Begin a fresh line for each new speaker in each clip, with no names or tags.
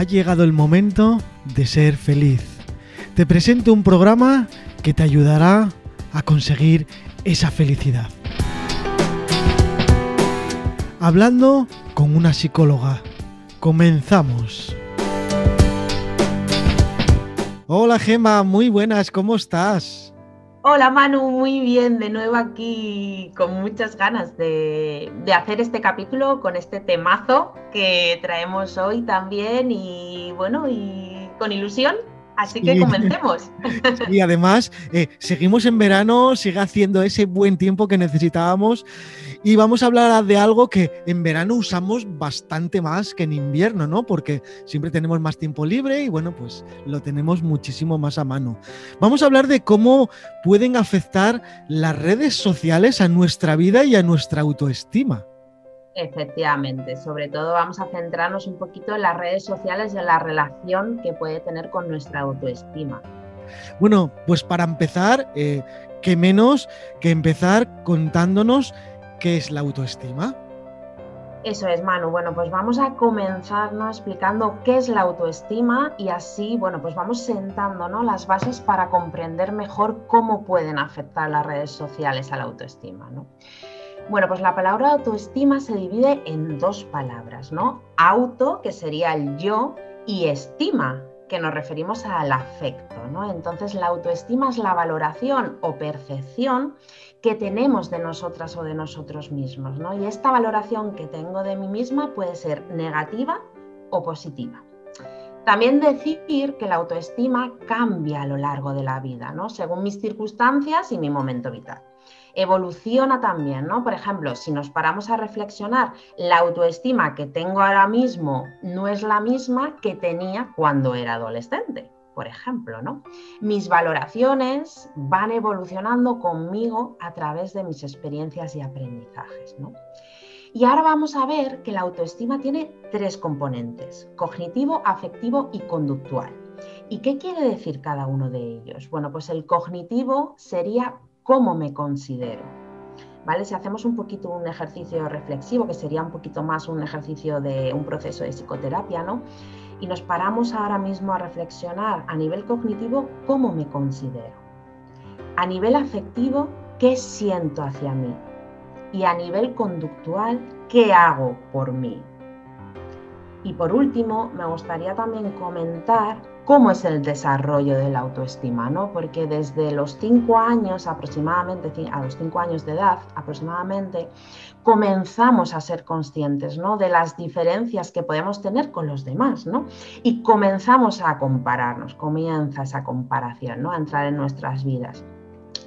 ha llegado el momento de ser feliz. Te presento un programa que te ayudará a conseguir esa felicidad. Hablando con una psicóloga. Comenzamos. Hola Gema, muy buenas, ¿cómo estás?
Hola Manu, muy bien, de nuevo aquí con muchas ganas de, hacer este capítulo con este temazo que traemos hoy también y bueno, y con ilusión. Así que comencemos.
Y además, eh, seguimos en verano, sigue haciendo ese buen tiempo que necesitábamos y vamos a hablar de algo que en verano usamos bastante más que en invierno, ¿no? Porque siempre tenemos más tiempo libre y bueno, pues lo tenemos muchísimo más a mano. Vamos a hablar de cómo pueden afectar las redes sociales a nuestra vida y a nuestra autoestima.
Efectivamente, sobre todo vamos a centrarnos un poquito en las redes sociales y en la relación que puede tener con nuestra autoestima.
Bueno, pues para empezar, eh, qué menos que empezar contándonos ¿Qué es la autoestima?
Eso es, Manu. Bueno, pues vamos a comenzar explicando qué es la autoestima y así, bueno, pues vamos sentando ¿no? las bases para comprender mejor cómo pueden afectar las redes sociales a la autoestima. ¿no? Bueno, pues la palabra autoestima se divide en dos palabras, ¿no? Auto, que sería el yo, y estima, que nos referimos al afecto, ¿no? Entonces la autoestima es la valoración o percepción que tenemos de nosotras o de nosotros mismos. ¿no? Y esta valoración que tengo de mí misma puede ser negativa o positiva. También decir que la autoestima cambia a lo largo de la vida, ¿no? según mis circunstancias y mi momento vital. Evoluciona también, ¿no? Por ejemplo, si nos paramos a reflexionar, la autoestima que tengo ahora mismo no es la misma que tenía cuando era adolescente por ejemplo, ¿no? Mis valoraciones van evolucionando conmigo a través de mis experiencias y aprendizajes, ¿no? Y ahora vamos a ver que la autoestima tiene tres componentes, cognitivo, afectivo y conductual. ¿Y qué quiere decir cada uno de ellos? Bueno, pues el cognitivo sería cómo me considero. ¿Vale? Si hacemos un poquito un ejercicio reflexivo, que sería un poquito más un ejercicio de un proceso de psicoterapia, ¿no? y nos paramos ahora mismo a reflexionar a nivel cognitivo cómo me considero. A nivel afectivo, qué siento hacia mí. Y a nivel conductual, qué hago por mí. Y por último, me gustaría también comentar cómo es el desarrollo de la autoestima, ¿no? Porque desde los cinco años aproximadamente, a los cinco años de edad aproximadamente, comenzamos a ser conscientes, ¿no? De las diferencias que podemos tener con los demás, ¿no? Y comenzamos a compararnos, comienza esa comparación, ¿no? A entrar en nuestras vidas.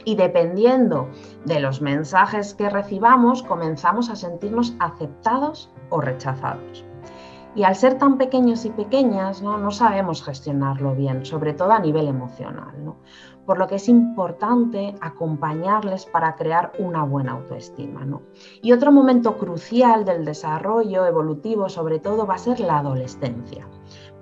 Y dependiendo de los mensajes que recibamos, comenzamos a sentirnos aceptados o rechazados. Y al ser tan pequeños y pequeñas, no, no sabemos gestionarlo bien, sobre todo a nivel emocional. ¿no? Por lo que es importante acompañarles para crear una buena autoestima. ¿no? Y otro momento crucial del desarrollo evolutivo, sobre todo, va a ser la adolescencia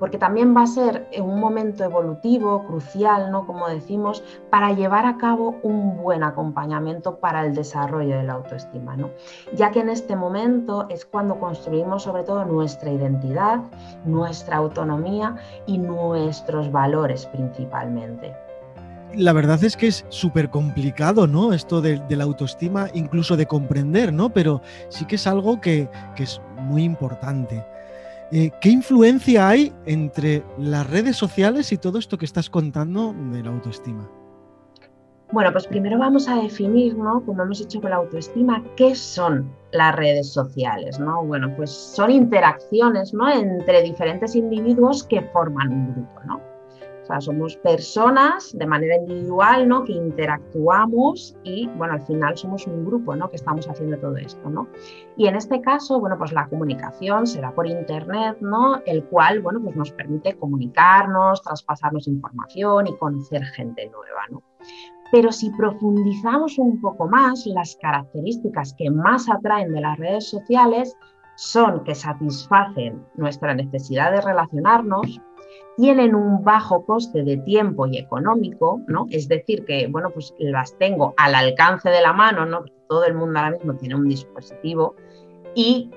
porque también va a ser un momento evolutivo, crucial, ¿no? como decimos, para llevar a cabo un buen acompañamiento para el desarrollo de la autoestima, ¿no? ya que en este momento es cuando construimos sobre todo nuestra identidad, nuestra autonomía y nuestros valores principalmente
la verdad es que es súper complicado, ¿no? Esto de, la autoestima, incluso de comprender, ¿no? Pero sí que es algo que, que es muy importante. Eh, ¿Qué influencia hay entre las redes sociales y todo esto que estás contando de la autoestima?
Bueno, pues primero vamos a definir, ¿no? Como hemos hecho con la autoestima, ¿qué son las redes sociales? ¿no? Bueno, pues son interacciones, ¿no? Entre diferentes individuos que forman un grupo, ¿no? Somos personas de manera individual, ¿no? Que interactuamos y, bueno, al final somos un grupo, ¿no? Que estamos haciendo todo esto, ¿no? Y en este caso, bueno, pues la comunicación será por Internet, ¿no? El cual, bueno, pues nos permite comunicarnos, traspasarnos información y conocer gente nueva, ¿no? Pero si profundizamos un poco más, las características que más atraen de las redes sociales son que satisfacen nuestra necesidad de relacionarnos, tienen un bajo coste de tiempo y económico, ¿no? Es decir, que, bueno, pues las tengo al alcance de la mano, ¿no? todo el mundo ahora mismo tiene un dispositivo y,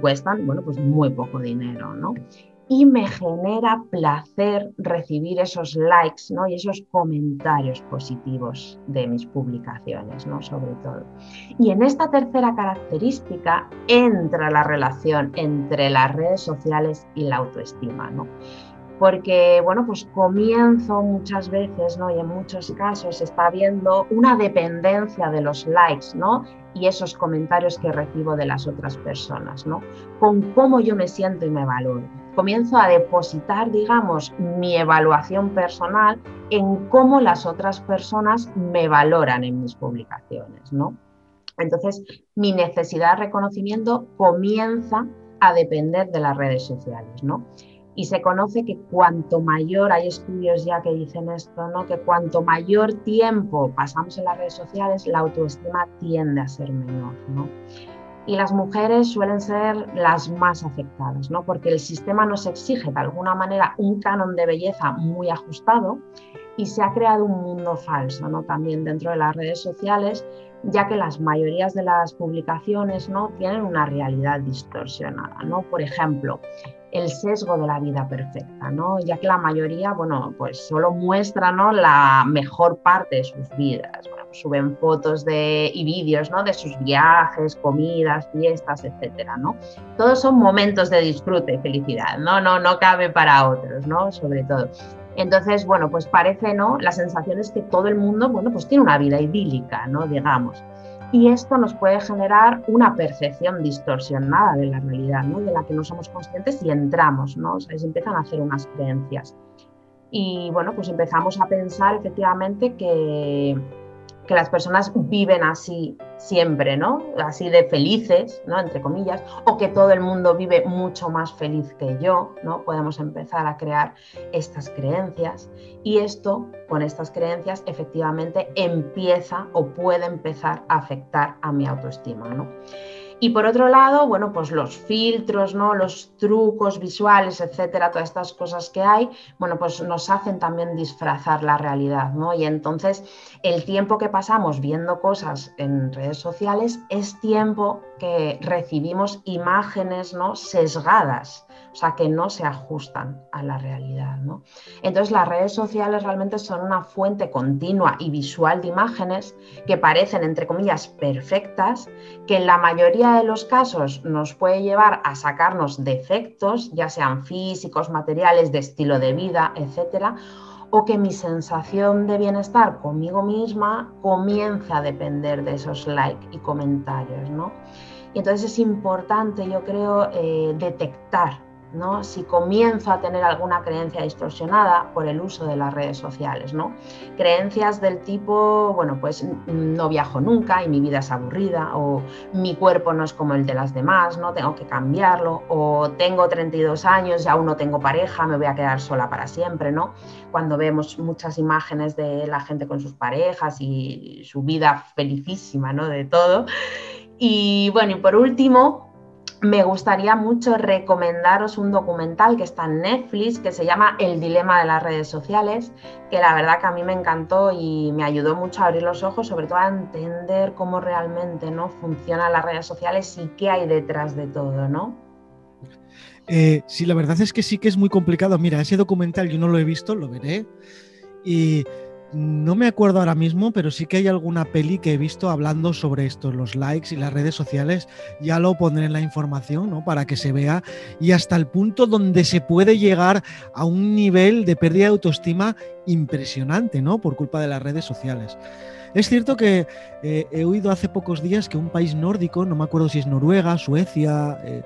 cuestan, bueno, pues muy poco dinero, ¿no? y me genera placer recibir esos likes ¿no? y esos comentarios positivos de mis publicaciones, ¿no? sobre todo. Y en esta tercera característica entra la relación entre las redes sociales y la autoestima. ¿no? Porque bueno, pues comienzo muchas veces, ¿no? Y en muchos casos está viendo una dependencia de los likes, ¿no? Y esos comentarios que recibo de las otras personas, ¿no? Con cómo yo me siento y me valoro. Comienzo a depositar, digamos, mi evaluación personal en cómo las otras personas me valoran en mis publicaciones, ¿no? Entonces, mi necesidad de reconocimiento comienza a depender de las redes sociales, ¿no? Y se conoce que cuanto mayor, hay estudios ya que dicen esto, ¿no? que cuanto mayor tiempo pasamos en las redes sociales, la autoestima tiende a ser menor. ¿no? Y las mujeres suelen ser las más afectadas, ¿no? porque el sistema nos exige de alguna manera un canon de belleza muy ajustado y se ha creado un mundo falso ¿no? también dentro de las redes sociales, ya que las mayorías de las publicaciones ¿no? tienen una realidad distorsionada. ¿no? Por ejemplo, el sesgo de la vida perfecta, ¿no? ya que la mayoría, bueno, pues solo muestra ¿no? la mejor parte de sus vidas. Pues suben fotos de, y vídeos ¿no? de sus viajes, comidas, fiestas, etcétera, ¿no? Todos son momentos de disfrute y felicidad, ¿no? No, no cabe para otros, ¿no? Sobre todo. Entonces, bueno, pues parece, ¿no? La sensación es que todo el mundo, bueno, pues tiene una vida idílica, ¿no? Digamos y esto nos puede generar una percepción distorsionada de la realidad, ¿no? de la que no somos conscientes y entramos, ¿no? o sea, se empiezan a hacer unas creencias. Y bueno, pues empezamos a pensar efectivamente que, que las personas viven así siempre, ¿no? Así de felices, ¿no? Entre comillas, o que todo el mundo vive mucho más feliz que yo, ¿no? Podemos empezar a crear estas creencias y esto, con estas creencias, efectivamente empieza o puede empezar a afectar a mi autoestima, ¿no? Y por otro lado, bueno, pues los filtros, ¿no? Los trucos visuales, etcétera, todas estas cosas que hay, bueno, pues nos hacen también disfrazar la realidad, ¿no? Y entonces el tiempo que pasamos viendo cosas en redes sociales es tiempo que recibimos imágenes, ¿no? sesgadas o sea, que no se ajustan a la realidad. ¿no? Entonces, las redes sociales realmente son una fuente continua y visual de imágenes que parecen, entre comillas, perfectas, que en la mayoría de los casos nos puede llevar a sacarnos defectos, ya sean físicos, materiales, de estilo de vida, etcétera, o que mi sensación de bienestar conmigo misma comienza a depender de esos likes y comentarios, ¿no? Y entonces es importante, yo creo, eh, detectar si comienzo a tener alguna creencia distorsionada por el uso de las redes sociales. ¿no? Creencias del tipo, bueno, pues no viajo nunca y mi vida es aburrida, o mi cuerpo no es como el de las demás, ¿no? tengo que cambiarlo, o tengo 32 años y aún no tengo pareja, me voy a quedar sola para siempre. ¿no? Cuando vemos muchas imágenes de la gente con sus parejas y su vida felicísima, ¿no? de todo. Y bueno, y por último, me gustaría mucho recomendaros un documental que está en Netflix que se llama El dilema de las redes sociales, que la verdad que a mí me encantó y me ayudó mucho a abrir los ojos, sobre todo a entender cómo realmente ¿no? funcionan las redes sociales y qué hay detrás de todo, ¿no?
Eh, sí, la verdad es que sí que es muy complicado. Mira, ese documental yo no lo he visto, lo veré. Y no me acuerdo ahora mismo, pero sí que hay alguna peli que he visto hablando sobre esto, los likes y las redes sociales. Ya lo pondré en la información, ¿no? Para que se vea. Y hasta el punto donde se puede llegar a un nivel de pérdida de autoestima impresionante, ¿no? Por culpa de las redes sociales. Es cierto que eh, he oído hace pocos días que un país nórdico, no me acuerdo si es Noruega, Suecia, eh,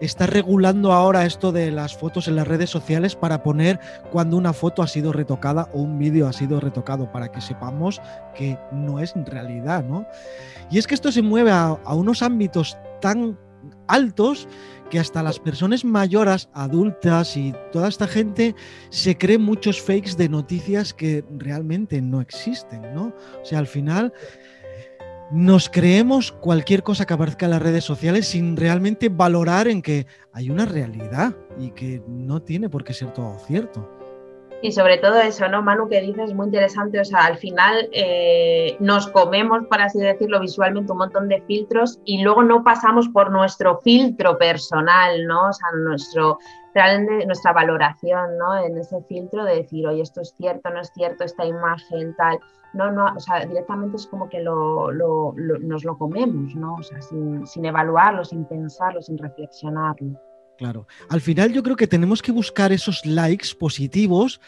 está regulando ahora esto de las fotos en las redes sociales para poner cuando una foto ha sido retocada o un vídeo ha sido retocado para que sepamos que no es realidad, ¿no? Y es que esto se mueve a, unos ámbitos tan altos que hasta las personas mayores, adultas y toda esta gente se cree muchos fakes de noticias que realmente no existen, ¿no? O sea, al final nos creemos cualquier cosa que aparezca en las redes sociales sin realmente valorar en que hay una realidad y que no tiene por qué ser todo cierto.
Y sobre todo eso, ¿no, Manu, que dices muy interesante, o sea, al final eh, nos comemos, por así decirlo, visualmente un montón de filtros y luego no pasamos por nuestro filtro personal, ¿no? O sea, nuestro, realmente nuestra valoración, ¿no? En ese filtro de decir, oye, esto es cierto, no es cierto, esta imagen, tal. No, no, o sea, directamente es como que lo, nos lo comemos, ¿no? O sea, sin, sin evaluarlo, sin pensarlo, sin reflexionarlo.
Claro. Al final yo creo que tenemos que buscar esos likes positivos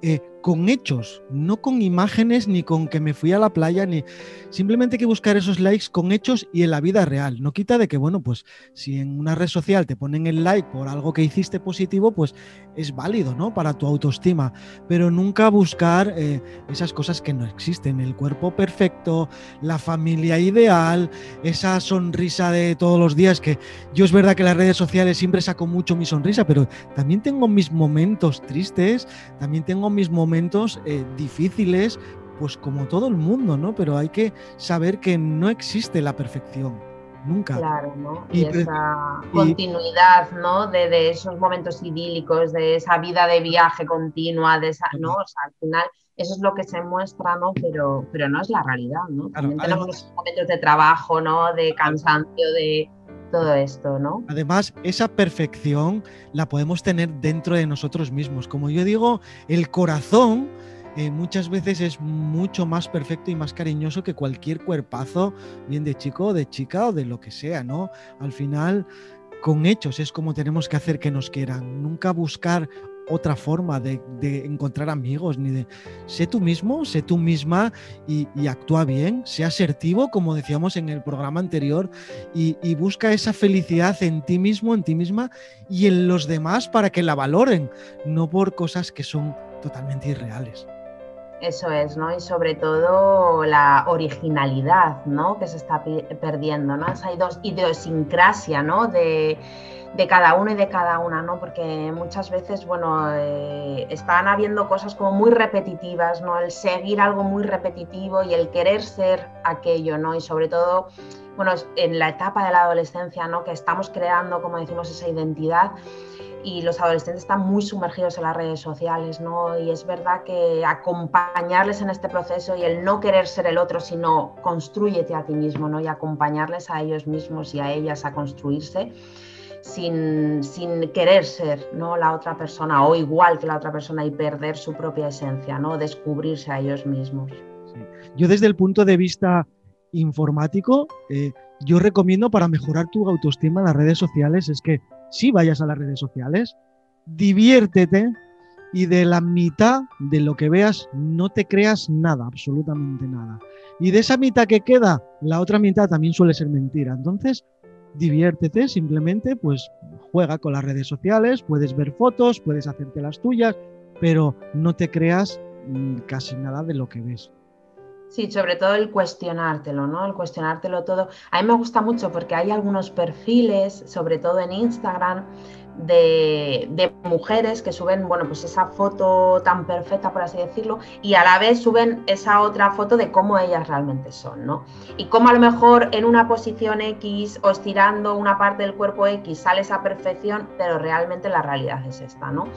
eh, con hechos, no con imágenes ni con que me fui a la playa, ni simplemente hay que buscar esos likes con hechos y en la vida real. No quita de que, bueno, pues si en una red social te ponen el like por algo que hiciste positivo, pues es válido, ¿no? Para tu autoestima, pero nunca buscar eh, esas cosas que no existen, el cuerpo perfecto, la familia ideal, esa sonrisa de todos los días, que yo es verdad que las redes sociales siempre saco mucho mi sonrisa, pero también tengo mis momentos tristes, también tengo mis momentos eh, difíciles, pues como todo el mundo, ¿no? Pero hay que saber que no existe la perfección. Nunca.
Claro, ¿no? Y, esa continuidad, ¿no? De, esos momentos idílicos, de esa vida de viaje continua, de esa, ¿no? O sea, al final eso es lo que se muestra, ¿no? Pero, pero no es la realidad, ¿no? También tenemos momentos de trabajo, ¿no? De cansancio, de, todo esto, ¿no?
Además, esa perfección la podemos tener dentro de nosotros mismos. Como yo digo, el corazón eh, muchas veces es mucho más perfecto y más cariñoso que cualquier cuerpazo, bien de chico o de chica o de lo que sea, ¿no? Al final, con hechos es como tenemos que hacer que nos quieran. Nunca buscar otra forma de, encontrar amigos, ni de sé tú mismo, sé tú misma y, actúa bien, sé asertivo, como decíamos en el programa anterior, y, busca esa felicidad en ti mismo, en ti misma y en los demás para que la valoren, no por cosas que son totalmente irreales.
Eso es, ¿no? Y sobre todo la originalidad, ¿no? Que se está perdiendo, ¿no? Esa idiosincrasia, ¿no? De, de cada uno y de cada una, ¿no? Porque muchas veces, bueno, eh, están habiendo cosas como muy repetitivas, ¿no? El seguir algo muy repetitivo y el querer ser aquello, ¿no? Y sobre todo, bueno, en la etapa de la adolescencia, ¿no? Que estamos creando, como decimos, esa identidad y los adolescentes están muy sumergidos en las redes sociales, ¿no? Y es verdad que acompañarles en este proceso y el no querer ser el otro, sino construyete a ti mismo, ¿no? Y acompañarles a ellos mismos y a ellas a construirse sin, querer ser ¿no? la otra persona o igual que la otra persona y perder su propia esencia, ¿no? descubrirse a ellos mismos.
Yo desde el punto de vista informático, eh, yo recomiendo para mejorar tu autoestima las redes sociales es que si vayas a las redes sociales, diviértete y de la mitad de lo que veas no te creas nada, absolutamente nada. Y de esa mitad que queda, la otra mitad también suele ser mentira. Entonces, diviértete, simplemente pues juega con las redes sociales, puedes ver fotos, puedes hacerte las tuyas, pero no te creas mm, casi nada de lo que ves.
Sí, sobre todo el cuestionártelo, ¿no? El cuestionártelo todo. A mí me gusta mucho porque hay algunos perfiles, sobre todo en Instagram, de, mujeres que suben, bueno, pues esa foto tan perfecta, por así decirlo, y a la vez suben esa otra foto de cómo ellas realmente son, ¿no? Y cómo a lo mejor en una posición X o estirando una parte del cuerpo X sale esa perfección, pero realmente la realidad es esta, ¿no?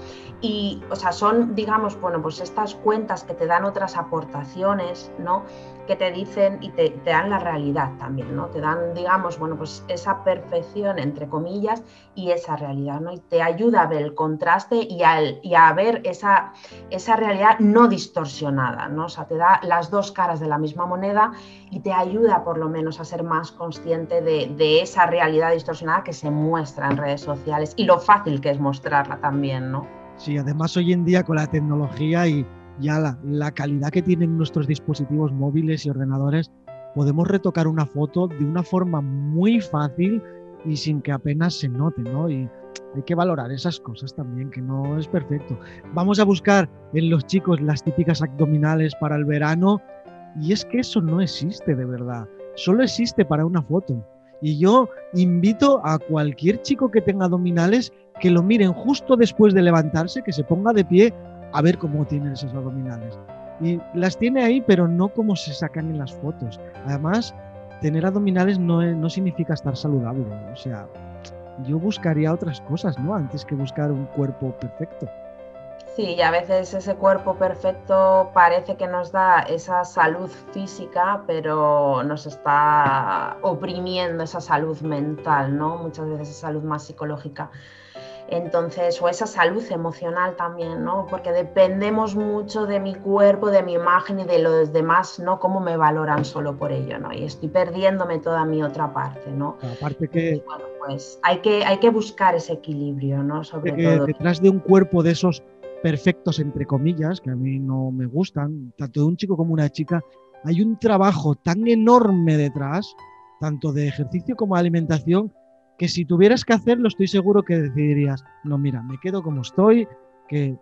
Y, o sea, son, digamos, bueno, pues estas cuentas que te dan otras aportaciones, ¿no? Que te dicen y te, dan la realidad también, ¿no? Te dan, digamos, bueno, pues esa perfección, entre comillas, y esa realidad, ¿no? Y te ayuda a ver el contraste y, a ver esa, esa realidad no distorsionada, ¿no? O sea, te da las dos caras de la misma moneda y te ayuda por lo menos a ser más consciente de, de esa realidad distorsionada que se muestra en redes sociales y lo fácil que es mostrarla también, ¿no?
Sí, además hoy en día con la tecnología y ya la, calidad que tienen nuestros dispositivos móviles y ordenadores, podemos retocar una foto de una forma muy fácil y sin que apenas se note, ¿no? Y hay que valorar esas cosas también, que no es perfecto. Vamos a buscar en los chicos las típicas abdominales para el verano y es que eso no existe de verdad, solo existe para una foto. Y yo invito a cualquier chico que tenga abdominales que lo miren justo después de levantarse, que se ponga de pie a ver cómo tienen esos abdominales. Y las tiene ahí, pero no como se sacan en las fotos. Además, tener abdominales no, no significa estar saludable. O sea, yo buscaría otras cosas, ¿no? Antes que buscar un cuerpo perfecto.
Sí, y a veces ese cuerpo perfecto parece que nos da esa salud física, pero nos está oprimiendo esa salud mental, ¿no? Muchas veces esa salud más psicológica. Entonces, o esa salud emocional también, ¿no? Porque dependemos mucho de mi cuerpo, de mi imagen y de los demás, ¿no? Cómo me valoran solo por ello, ¿no? Y estoy perdiéndome toda mi otra parte, ¿no?
Aparte que...
bueno, pues hay que, hay que buscar ese equilibrio, ¿no?
Sobre que todo. Detrás de un cuerpo de esos perfectos, entre comillas, que a mí no me gustan, tanto de un chico como una chica, hay un trabajo tan enorme detrás, tanto de ejercicio como de alimentación, que si tuvieras que hacerlo, estoy seguro que decidirías, no, mira, me quedo como estoy, que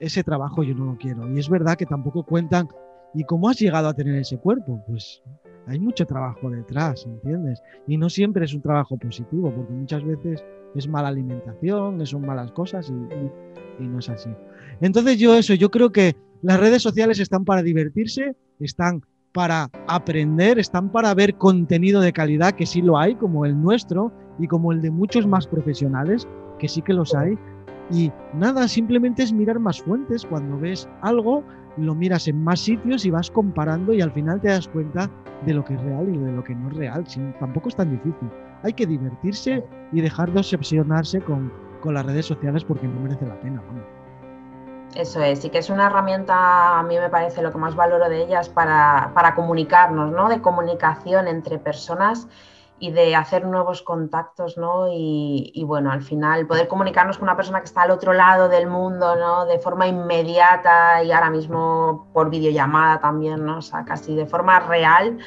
ese trabajo yo no lo quiero. Y es verdad que tampoco cuentan, ¿y cómo has llegado a tener ese cuerpo? Pues hay mucho trabajo detrás, ¿entiendes? Y no siempre es un trabajo positivo, porque muchas veces es mala alimentación, son malas cosas y, y no es así. Entonces yo eso, yo creo que las redes sociales están para divertirse, están para aprender, están para ver contenido de calidad, que sí lo hay, como el nuestro y como el de muchos más profesionales, que sí que los hay. Y nada, simplemente es mirar más fuentes. Cuando ves algo, lo miras en más sitios y vas comparando y al final te das cuenta de lo que es real y de lo que no es real. tampoco es tan difícil. Hay que divertirse y dejar de obsesionarse con, con las redes sociales porque no merece la pena.
Eso es, y que es una herramienta, a mí me parece lo que más valoro de ellas para, para comunicarnos, ¿no? De comunicación entre personas y de hacer nuevos contactos, ¿no? Y, bueno, al final poder comunicarnos con una persona que está al otro lado del mundo, ¿no? De forma inmediata y ahora mismo por videollamada también, ¿no? O sea, casi de forma real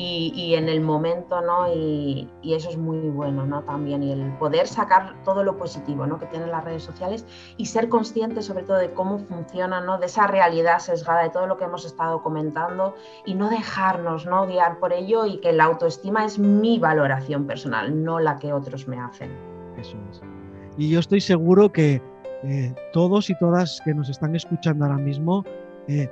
y, en el momento, ¿no? Y, eso es muy bueno, ¿no? También, y el poder sacar todo lo positivo, ¿no? Que tienen las redes sociales y ser consciente sobre todo de cómo funcionan, ¿no? De esa realidad sesgada, de todo lo que hemos estado comentando y no dejarnos, ¿no? Guiar por ello y que la autoestima es mi valoración personal, no la que otros me hacen.
Eso es. Y yo estoy seguro que eh, todos y todas que nos están escuchando ahora mismo eh,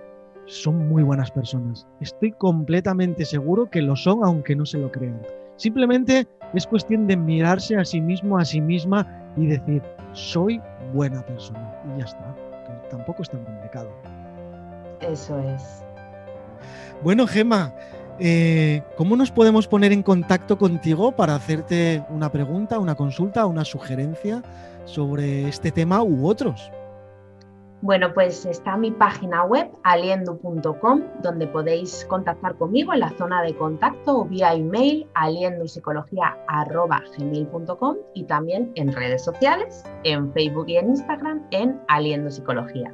son muy buenas personas. Estoy completamente seguro que lo son, aunque no se lo crean. Simplemente es cuestión de mirarse a sí mismo, a sí misma y decir, soy buena persona. Y ya está. Tampoco es tan complicado.
Eso es.
Bueno, Gema, eh, ¿cómo nos podemos poner en contacto contigo para hacerte una pregunta, una consulta, una sugerencia sobre este tema u otros?
Bueno, pues está mi página web aliendo.com donde podéis contactar conmigo en la zona de contacto o vía email aliendopsicología.gmail.com y también en redes sociales, en Facebook y en Instagram en Aliendo Psicología.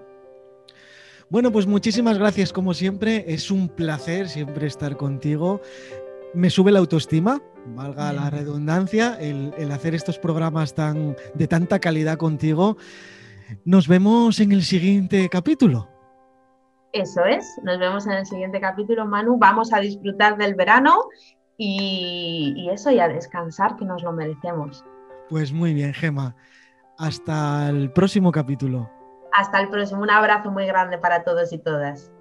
Bueno, pues muchísimas gracias como siempre. Es un placer siempre estar contigo. Me sube la autoestima, valga la redundancia, el, el hacer estos programas tan, de tanta calidad contigo. Nos vemos en el siguiente capítulo.
Eso es, nos vemos en el siguiente capítulo, Manu. Vamos a disfrutar del verano y, eso, y a descansar, que nos lo merecemos.
Pues muy bien, Gema. Hasta el próximo capítulo.
Hasta el próximo. Un abrazo muy grande para todos y todas.